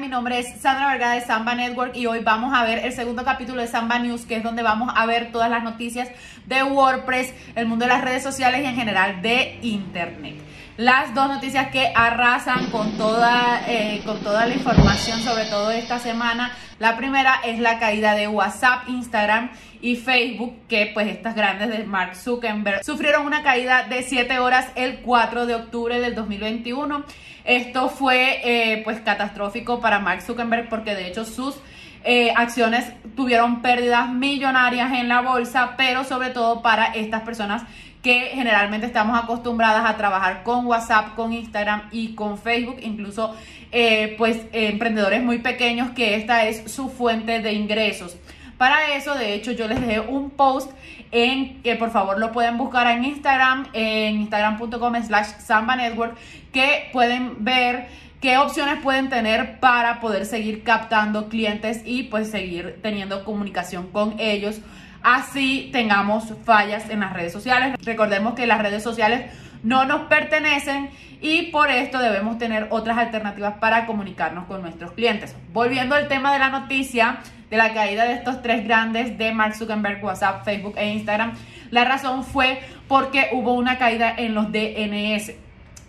Mi nombre es Sandra Vergara de Samba Network y hoy vamos a ver el segundo capítulo de Samba News, que es donde vamos a ver todas las noticias de WordPress, el mundo de las redes sociales y en general de Internet. Las dos noticias que arrasan con toda, eh, con toda la información, sobre todo esta semana. La primera es la caída de WhatsApp, Instagram y Facebook, que pues estas grandes de Mark Zuckerberg sufrieron una caída de 7 horas el 4 de octubre del 2021. Esto fue eh, pues catastrófico para Mark Zuckerberg porque de hecho sus eh, acciones tuvieron pérdidas millonarias en la bolsa, pero sobre todo para estas personas que generalmente estamos acostumbradas a trabajar con WhatsApp, con Instagram y con Facebook, incluso eh, pues emprendedores muy pequeños que esta es su fuente de ingresos. Para eso, de hecho, yo les dejé un post en que por favor lo pueden buscar en Instagram, en instagram.com slash Samba Network, que pueden ver qué opciones pueden tener para poder seguir captando clientes y pues seguir teniendo comunicación con ellos. Así tengamos fallas en las redes sociales. Recordemos que las redes sociales no nos pertenecen y por esto debemos tener otras alternativas para comunicarnos con nuestros clientes. Volviendo al tema de la noticia, de la caída de estos tres grandes de Mark Zuckerberg, WhatsApp, Facebook e Instagram. La razón fue porque hubo una caída en los DNS.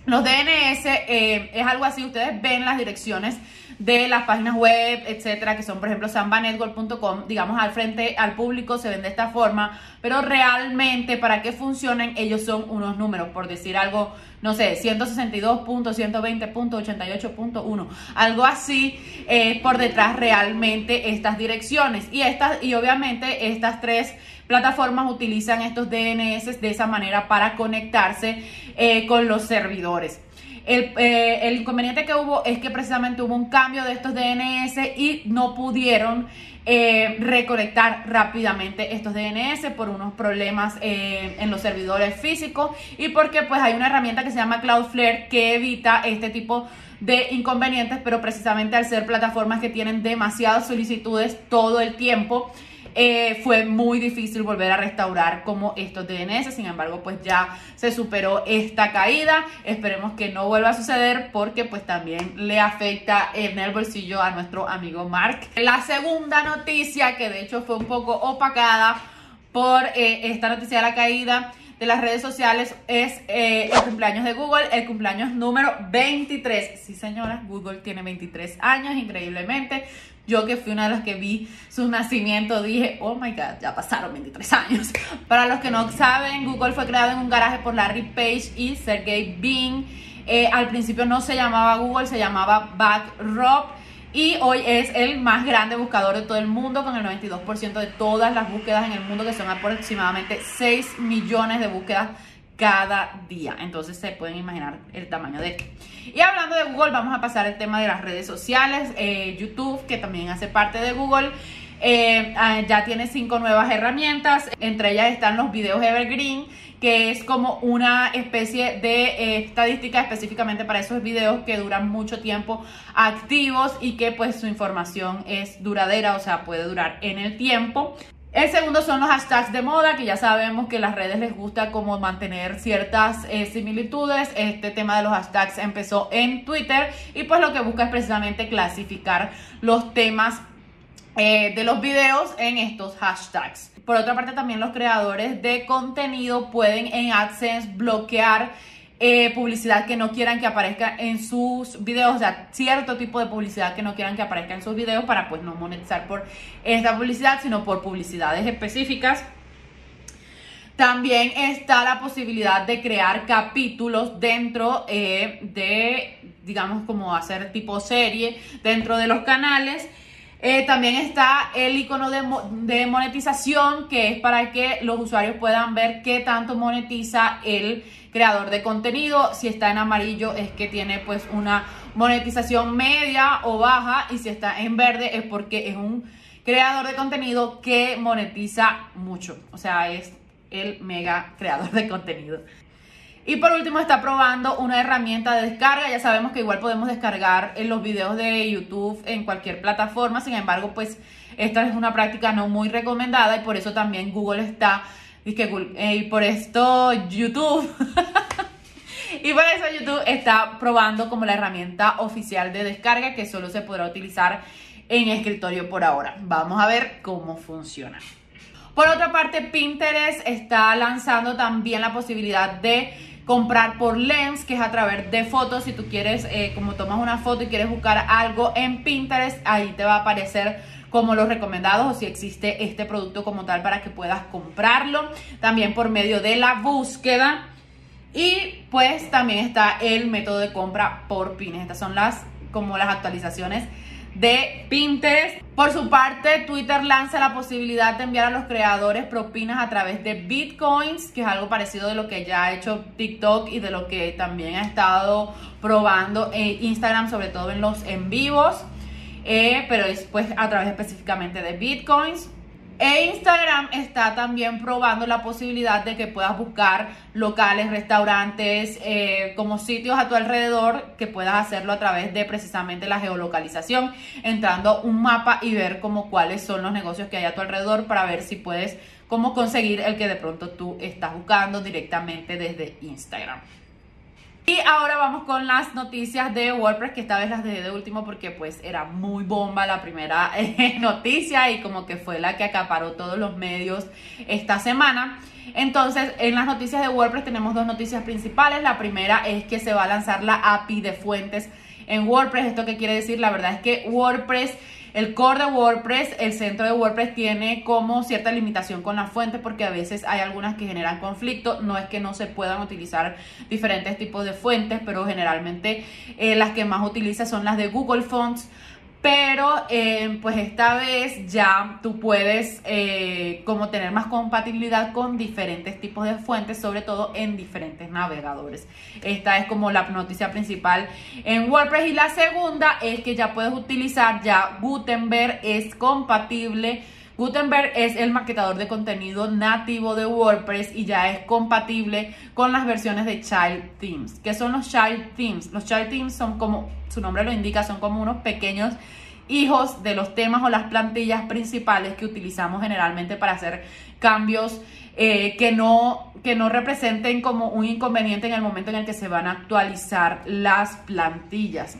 Los DNS eh, es algo así, ustedes ven las direcciones de las páginas web, etcétera, que son por ejemplo sambanetwork.com, digamos al frente al público se ven de esta forma, pero realmente para que funcionen ellos son unos números, por decir algo, no sé, 162.120.88.1, algo así eh, por detrás realmente estas direcciones y estas y obviamente estas tres plataformas utilizan estos DNS de esa manera para conectarse eh, con los servidores. Eh, el, inconveniente que hubo es que precisamente hubo un cambio de estos DNS y no pudieron eh, reconectar rápidamente estos DNS por unos problemas eh, en los servidores físicos y porque pues hay una herramienta que se llama Cloudflare que evita este tipo de inconvenientes, pero precisamente al ser plataformas que tienen demasiadas solicitudes todo el tiempo, eh, fue muy difícil volver a restaurar como estos DNS, sin embargo pues ya se superó esta caída, esperemos que no vuelva a suceder porque pues también le afecta en el bolsillo a nuestro amigo Mark. La segunda noticia que de hecho fue un poco opacada por eh, esta noticia de la caída de las redes sociales es eh, el cumpleaños de Google, el cumpleaños número 23. Sí, señora, Google tiene 23 años, increíblemente. Yo que fui una de las que vi su nacimiento, dije, oh my god, ya pasaron 23 años. Para los que no saben, Google fue creado en un garaje por Larry Page y Sergey Brin. Eh, al principio no se llamaba Google, se llamaba Backdrop y hoy es el más grande buscador de todo el mundo con el 92% de todas las búsquedas en el mundo que son aproximadamente 6 millones de búsquedas cada día. Entonces se pueden imaginar el tamaño de esto. Y hablando de Google, vamos a pasar al tema de las redes sociales. Eh, YouTube, que también hace parte de Google, eh, ah, ya tiene cinco nuevas herramientas. Entre ellas están los videos Evergreen que es como una especie de eh, estadística específicamente para esos videos que duran mucho tiempo activos y que pues su información es duradera, o sea, puede durar en el tiempo. El segundo son los hashtags de moda, que ya sabemos que las redes les gusta como mantener ciertas eh, similitudes. Este tema de los hashtags empezó en Twitter y pues lo que busca es precisamente clasificar los temas eh, de los videos en estos hashtags. Por otra parte, también los creadores de contenido pueden en AdSense bloquear eh, publicidad que no quieran que aparezca en sus videos, o sea, cierto tipo de publicidad que no quieran que aparezca en sus videos para pues no monetizar por esta publicidad, sino por publicidades específicas. También está la posibilidad de crear capítulos dentro eh, de, digamos, como hacer tipo serie dentro de los canales eh, también está el icono de, monetización, que es para que los usuarios puedan ver qué tanto monetiza el creador de contenido. Si está en amarillo es que tiene pues una monetización media o baja y si está en verde es porque es un creador de contenido que monetiza mucho. O sea, es el mega creador de contenido. Y por último está probando una herramienta de descarga. Ya sabemos que igual podemos descargar en los videos de YouTube en cualquier plataforma. Sin embargo, pues esta es una práctica no muy recomendada y por eso también Google está... Y, eh, y por esto YouTube Y por eso YouTube está probando como la herramienta oficial de descarga que solo se podrá utilizar en escritorio por ahora. Vamos a ver cómo funciona. Por otra parte, Pinterest está lanzando también la posibilidad de comprar por lens, que es a través de fotos. Si tú quieres, eh, como tomas una foto y quieres buscar algo en Pinterest, ahí te va a aparecer como los recomendados o si existe este producto como tal para que puedas comprarlo. También por medio de la búsqueda. Y pues también está el método de compra por pines. Estas son las como las actualizaciones de Pinterest. Por su parte, Twitter lanza la posibilidad de enviar a los creadores propinas a través de Bitcoins, que es algo parecido de lo que ya ha hecho TikTok y de lo que también ha estado probando Instagram, sobre todo en los en vivos. Eh, pero es pues a través específicamente de Bitcoins. E Instagram está también probando la posibilidad de que puedas buscar locales, restaurantes, eh, como sitios a tu alrededor, que puedas hacerlo a través de precisamente la geolocalización, entrando un mapa y ver como cuáles son los negocios que hay a tu alrededor para ver si puedes cómo conseguir el que de pronto tú estás buscando directamente desde Instagram. Y ahora vamos con las noticias de WordPress, que esta vez las dejé de último porque pues era muy bomba la primera eh, noticia y como que fue la que acaparó todos los medios esta semana. Entonces, en las noticias de WordPress tenemos dos noticias principales. La primera es que se va a lanzar la API de fuentes en WordPress. ¿Esto qué quiere decir? La verdad es que WordPress el core de WordPress, el centro de WordPress tiene como cierta limitación con la fuente porque a veces hay algunas que generan conflicto. No es que no se puedan utilizar diferentes tipos de fuentes, pero generalmente eh, las que más utiliza son las de Google Fonts pero eh, pues esta vez ya tú puedes eh, como tener más compatibilidad con diferentes tipos de fuentes, sobre todo en diferentes navegadores. Esta es como la noticia principal en WordPress y la segunda es que ya puedes utilizar ya Gutenberg es compatible. Gutenberg es el maquetador de contenido nativo de WordPress y ya es compatible con las versiones de Child Themes. ¿Qué son los Child Themes? Los Child Themes son como su nombre lo indica, son como unos pequeños hijos de los temas o las plantillas principales que utilizamos generalmente para hacer cambios eh, que, no, que no representen como un inconveniente en el momento en el que se van a actualizar las plantillas.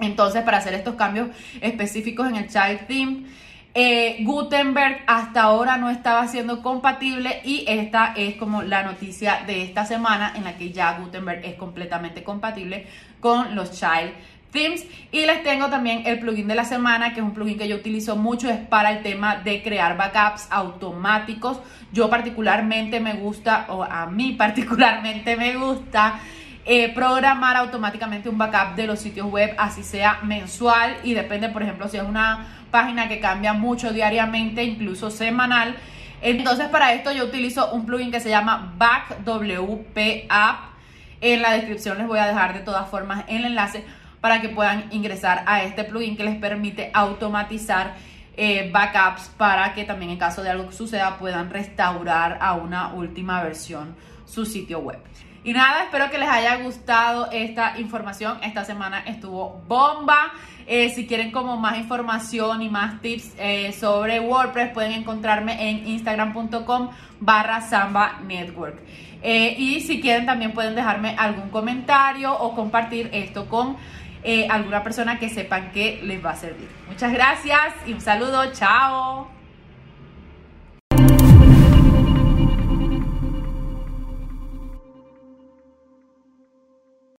Entonces, para hacer estos cambios específicos en el Child Theme, eh, Gutenberg hasta ahora no estaba siendo compatible y esta es como la noticia de esta semana en la que ya Gutenberg es completamente compatible con los Child Themes. Y les tengo también el plugin de la semana que es un plugin que yo utilizo mucho es para el tema de crear backups automáticos. Yo particularmente me gusta o a mí particularmente me gusta eh, programar automáticamente un backup de los sitios web así sea mensual y depende por ejemplo si es una página que cambia mucho diariamente incluso semanal. Entonces para esto yo utilizo un plugin que se llama BackWP App. En la descripción les voy a dejar de todas formas el enlace para que puedan ingresar a este plugin que les permite automatizar eh, backups para que también en caso de algo que suceda puedan restaurar a una última versión su sitio web. Y nada, espero que les haya gustado esta información. Esta semana estuvo bomba. Eh, si quieren como más información y más tips eh, sobre WordPress, pueden encontrarme en instagram.com barra Samba Network. y si quieren también pueden dejarme algún comentario o compartir esto con eh, alguna persona que sepan que les va a servir. Muchas gracias y un saludo, chao.